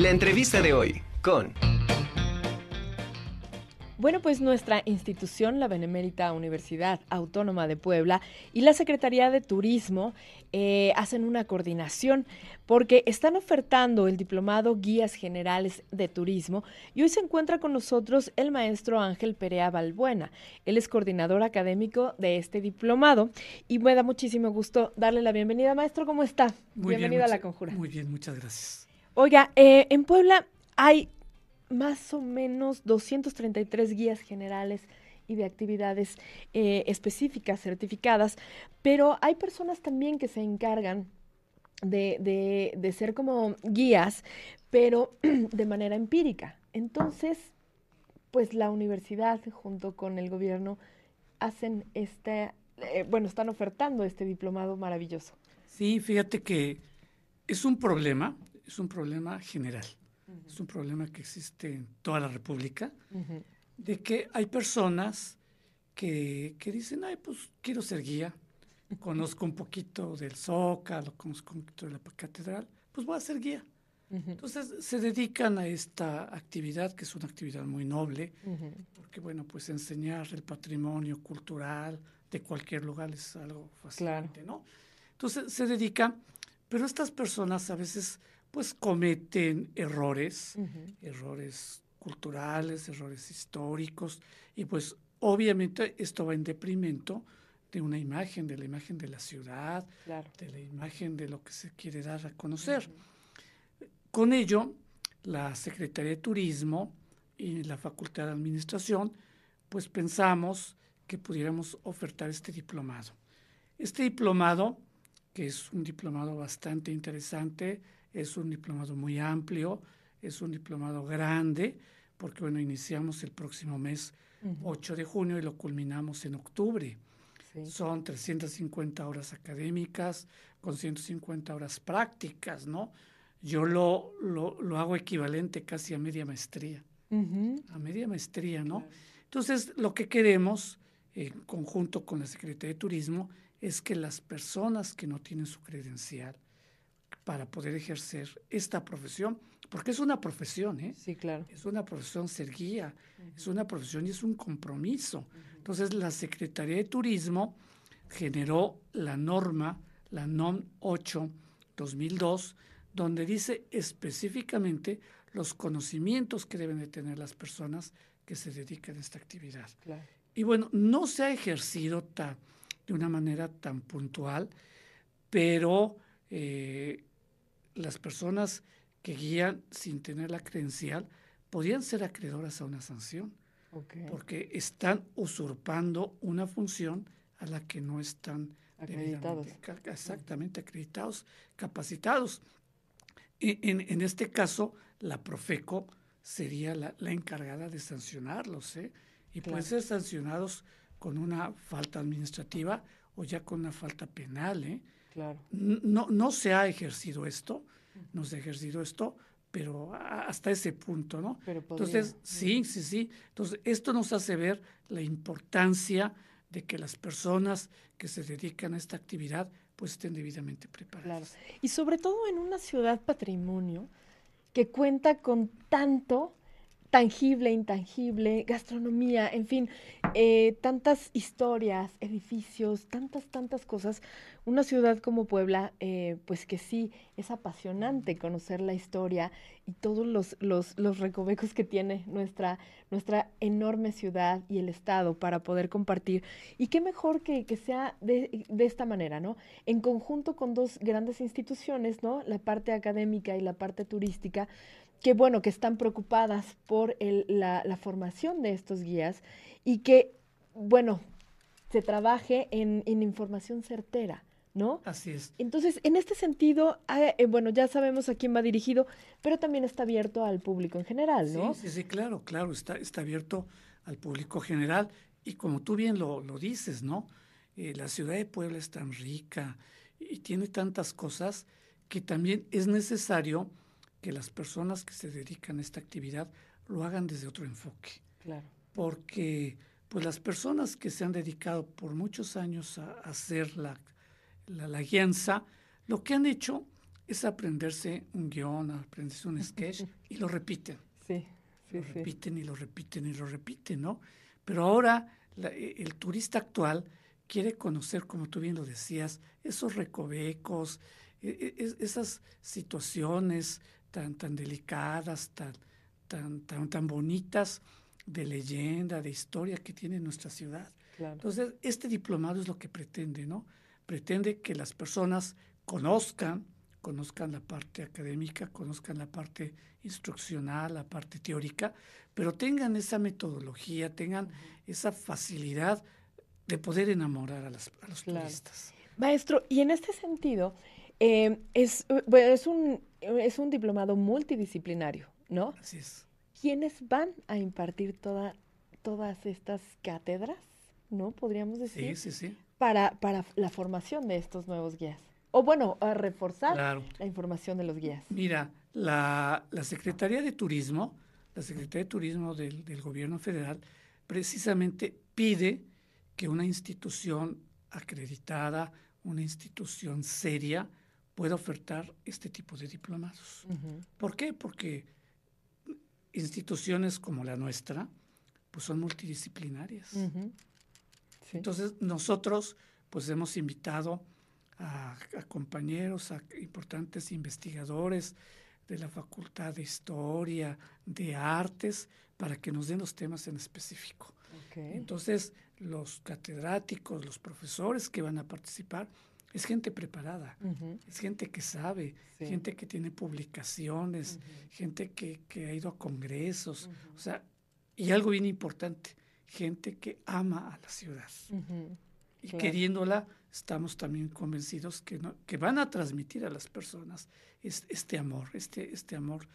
La entrevista de hoy con... Bueno, pues nuestra institución, la Benemérita Universidad Autónoma de Puebla y la Secretaría de Turismo eh, hacen una coordinación porque están ofertando el diplomado Guías Generales de Turismo y hoy se encuentra con nosotros el maestro Ángel Perea Balbuena. Él es coordinador académico de este diplomado y me da muchísimo gusto darle la bienvenida. Maestro, ¿cómo está? Bienvenido a la conjura. Muy bien, muchas gracias. Oiga, eh, en Puebla hay más o menos 233 guías generales y de actividades eh, específicas certificadas, pero hay personas también que se encargan de, de, ser como guías, pero de manera empírica. Entonces, pues la universidad junto con el gobierno hacen este, bueno, están ofertando este diplomado maravilloso. Sí, fíjate que es un problema, es un problema general. Es un problema que existe en toda la República, de que hay personas que, que, dicen, ay, pues quiero ser guía, conozco un poquito del Zócalo, conozco un poquito de la catedral, pues voy a ser guía. Entonces se dedican a esta actividad, que es una actividad muy noble, porque bueno, pues enseñar el patrimonio cultural de cualquier lugar es algo fascinante, ¿no? Entonces se dedican, pero estas personas a veces pues cometen errores, errores culturales, errores históricos, y pues obviamente esto va en deprimento de una imagen, de la imagen de la ciudad, de la imagen de lo que se quiere dar a conocer. Con ello, la Secretaría de Turismo y la Facultad de Administración, pues pensamos que pudiéramos ofertar este diplomado. Este diplomado, que es un diplomado bastante interesante, es un diplomado muy amplio, es un diplomado grande, porque bueno, iniciamos el próximo mes 8 de junio y lo culminamos en octubre. Son 350 horas académicas con 150 horas prácticas, ¿no? Yo lo, lo, hago equivalente casi a media maestría. A media maestría, ¿no? Entonces, lo que queremos, en conjunto con la Secretaría de Turismo, es que las personas que no tienen su credencial, para poder ejercer esta profesión, porque es una profesión, ¿eh? Sí, claro. Es una profesión ser guía, es una profesión y es un compromiso. Entonces, la Secretaría de Turismo generó la norma, la NOM 8 2002, donde dice específicamente los conocimientos que deben de tener las personas que se dedican a esta actividad. Claro. Y bueno, no se ha ejercido de una manera tan puntual, pero eh, las personas que guían sin tener la credencial podrían ser acreedoras a una sanción, porque están usurpando una función a la que no están acreditados. Exactamente, acreditados, capacitados. En, en, este caso, la Profeco sería la, encargada de sancionarlos, ¿eh? y pueden ser sancionados con una falta administrativa o ya con una falta penal. ¿eh? Claro. No, no se ha ejercido esto, no se ha ejercido esto, pero hasta ese punto, ¿no? Entonces, sí, sí, sí. Entonces, esto nos hace ver la importancia de que las personas que se dedican a esta actividad pues estén debidamente preparadas. Claro. Y sobre todo en una ciudad patrimonio que cuenta con tanto tangible, intangible, gastronomía, en fin, eh, tantas historias, edificios, tantas, tantas cosas. Una ciudad como Puebla, eh, pues que sí, es apasionante conocer la historia y todos los, los, los, recovecos que tiene nuestra, nuestra enorme ciudad y el Estado para poder compartir. Y qué mejor que, que sea de, de, esta manera, ¿no? En conjunto con dos grandes instituciones, ¿no? La parte académica y la parte turística, que bueno, que están preocupadas por la, formación de estos guías y que, bueno, se trabaje en, información certera. ¿no? Así es. Entonces, en este sentido, eh, bueno, ya sabemos a quién va dirigido, pero también está abierto al público en general, ¿no? Sí, sí, sí claro, claro, está, está abierto al público general. Y como tú bien lo, lo dices, ¿no? Eh, la ciudad de Puebla es tan rica y tiene tantas cosas que también es necesario que las personas que se dedican a esta actividad lo hagan desde otro enfoque. Claro. Porque pues las personas que se han dedicado por muchos años a, hacer la, la, guianza, lo que han hecho es aprenderse un guion, aprenderse un sketch y lo repiten. Sí, sí, lo sí. repiten y lo repiten y lo repiten, ¿no? Pero ahora la- e- el turista actual quiere conocer, como tú bien lo decías, esos recovecos, e- e- es- esas situaciones tan, tan delicadas, tan, tan, tan, tan bonitas de leyenda, de historia que tiene nuestra ciudad. Claro. Entonces, este diplomado es lo que pretende, ¿no? Pretende que las personas conozcan, conozcan la parte académica, conozcan la parte instruccional, la parte teórica, pero tengan esa metodología, tengan esa facilidad de poder enamorar a, las- a los Claro. turistas. Maestro, y en este sentido, eh, es, eh, bueno, es, un, es un diplomado multidisciplinario, ¿no? Así es. ¿Quiénes van a impartir toda, todas estas cátedras, ¿no? Podríamos Sí, decir, sí, sí. para, para la formación de estos nuevos guías. O bueno, a reforzar Claro. la información de los guías. Mira, la, la Secretaría de Turismo, la Secretaría de Turismo del, del Gobierno Federal, precisamente pide que una institución acreditada, una institución seria, pueda ofertar este tipo de diplomados. ¿Por qué? Porque instituciones como la nuestra, pues son multidisciplinarias. Sí. Entonces, nosotros, pues hemos invitado a, a compañeros, a importantes investigadores de la Facultad de Historia, de Artes, para que nos den los temas en específico. Entonces, los catedráticos, los profesores que van a participar, es gente preparada, es gente que sabe, Sí. gente que tiene publicaciones, gente que, que ha ido a congresos, o sea, y algo bien importante, gente que ama a la ciudad. Y Claro. queriéndola, estamos también convencidos que, no- que van a transmitir a las personas es- este amor, este, este amor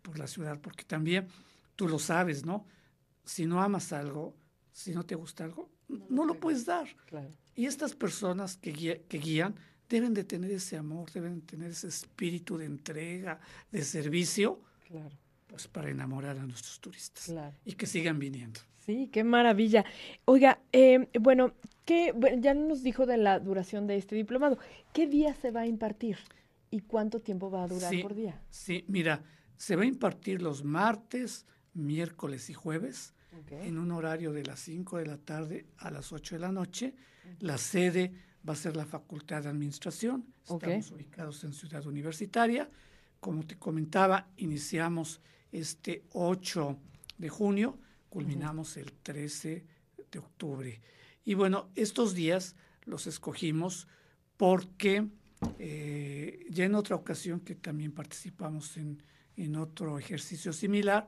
por la ciudad, porque también tú lo sabes, ¿no? Si no amas algo, si no te gusta algo, no, lo puedes dar. Claro. Y estas personas que, guía- que guían deben de tener ese amor, deben de tener ese espíritu de entrega, de servicio, Claro, pues para enamorar a nuestros turistas claro. y que sigan viniendo. Sí, qué maravilla. Oiga, eh, bueno, ¿qué, bueno, ya nos dijo de la duración de este diplomado. ¿Qué día se va a impartir y cuánto tiempo va a durar Sí. por día? Sí, mira, se va a impartir los martes, miércoles y jueves Ok. en un horario de las 5 de la tarde a las 8 de la noche. La sede va a ser la Facultad de Administración. Estamos ubicados en Ciudad Universitaria. Como te comentaba, iniciamos este 8 de junio, culminamos el 13 de octubre. Y bueno, estos días los escogimos porque eh, ya en otra ocasión que también participamos en, en otro ejercicio similar,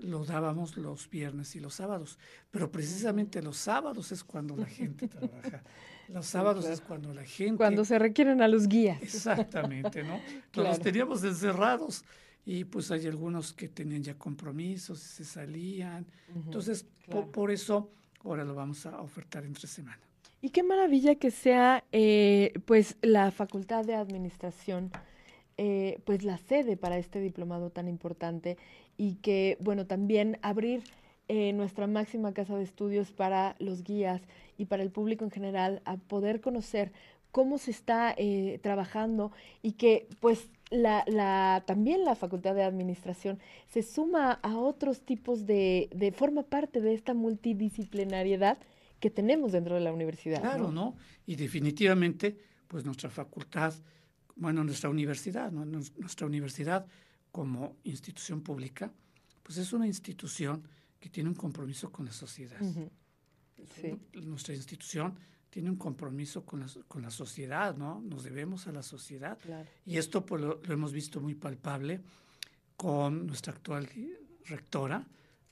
lo dábamos los viernes y los sábados. Pero precisamente los sábados es cuando la gente trabaja. Los sábados es cuando la gente... Cuando se requieren a los guías. Exactamente, ¿no? Claro. los teníamos encerrados y pues hay algunos que tenían ya compromisos y se salían. Entonces, por eso ahora lo vamos a ofertar entre semana. Y qué maravilla que sea, eh, pues, la Facultad de Administración, eh, pues, la sede para este diplomado tan importante y que, bueno, también abrir eh, nuestra máxima casa de estudios para los guías y para el público en general a poder conocer cómo se está eh, trabajando y que, pues, la, también la Facultad de Administración se suma a otros tipos de, de forma parte de esta multidisciplinariedad que tenemos dentro de la universidad. Claro, ¿no? Y definitivamente, pues nuestra facultad, bueno, nuestra universidad, ¿no? Nuestra universidad como institución pública, pues es una institución que tiene un compromiso con la sociedad. Ujú. Sí. Nuestra institución tiene un compromiso con la, con la sociedad, ¿no? Nos debemos a la sociedad. Claro. Y esto pues, lo, lo hemos visto muy palpable con nuestra actual rectora,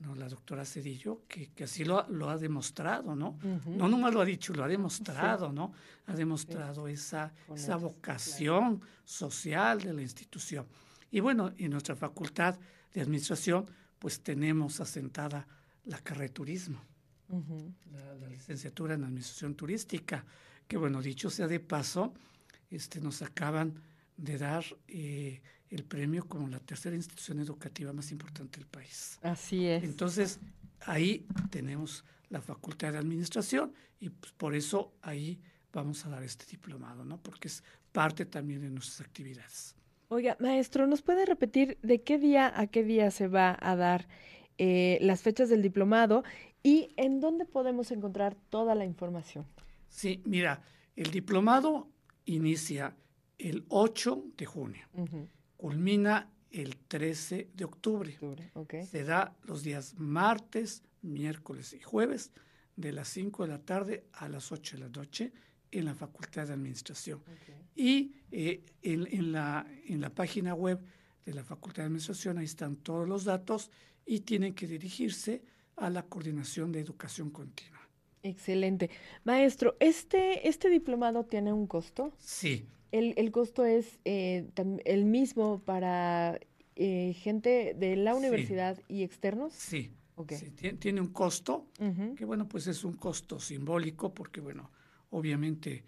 ¿no? la doctora Cedillo, que, que así lo, ha- lo ha demostrado, ¿no? Ujú. No nomás lo ha dicho, lo ha demostrado, ¿no? Ha demostrado esa, Con esa hechos, vocación social de la institución. Y bueno, en nuestra facultad de administración, pues tenemos asentada la carrera de turismo la licenciatura en administración turística, que bueno, dicho sea de paso, este, nos acaban de dar eh, el premio como la tercera institución educativa más importante del país. Así es. Entonces, ahí tenemos la facultad de administración y pues, por eso ahí vamos a dar este diplomado, ¿no? Porque es parte también de nuestras actividades. Oiga, maestro, ¿nos puede repetir de qué día a qué día se va a dar eh, las fechas del diplomado y en dónde podemos encontrar toda la información? Sí, mira, el diplomado inicia el 8 de junio, culmina el 13 de octubre. Se da los días martes, miércoles y jueves de las 5 de la tarde a las 8 de la noche en la Facultad de Administración. Y eh, en, la, en la página web de la Facultad de Administración ahí están todos los datos y tienen que dirigirse a la Coordinación de Educación Continua. Excelente. Maestro, ¿este, este diplomado tiene un costo? Sí. ¿El, costo es eh, el mismo para eh, gente de la universidad y externos? Sí. Okay. tiene un costo, que bueno, pues es un costo simbólico porque, bueno, obviamente,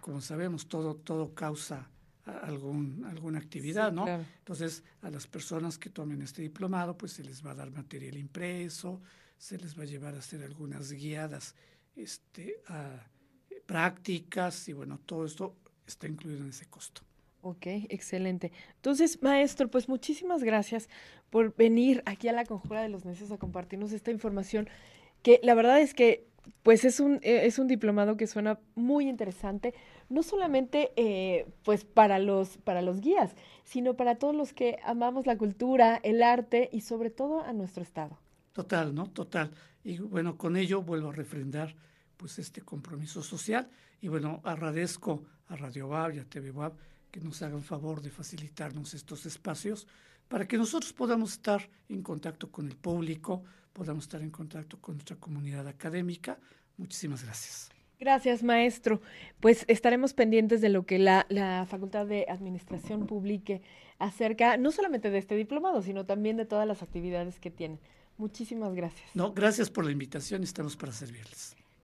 como sabemos, todo, todo causa algún, alguna actividad, ¿no? Entonces, a las personas que tomen este diplomado, pues se les va a dar material impreso, se les va a llevar a hacer algunas guiadas este, a, prácticas y bueno, todo esto está incluido en ese costo. Ok, excelente. Entonces, maestro, pues muchísimas gracias por venir aquí a la Conjura de los Necios a compartirnos esta información que la verdad es que pues es un, eh, es un diplomado que suena muy interesante, no solamente eh, pues para los, para los guías, sino para todos los que amamos la cultura, el arte y sobre todo a nuestro estado. Total, ¿no? Total. Y bueno, con ello vuelvo a refrendar pues este compromiso social y bueno, agradezco a Radio Wab y a TV Wab que nos hagan favor de facilitarnos estos espacios para que nosotros podamos estar en contacto con el público, podamos estar en contacto con nuestra comunidad académica. Muchísimas gracias. Gracias, maestro. Pues estaremos pendientes de lo que la, Facultad de Administración publique acerca no solamente de este diplomado, sino también de todas las actividades que tiene. Muchísimas gracias. No, gracias por la invitación. Estamos para servirles.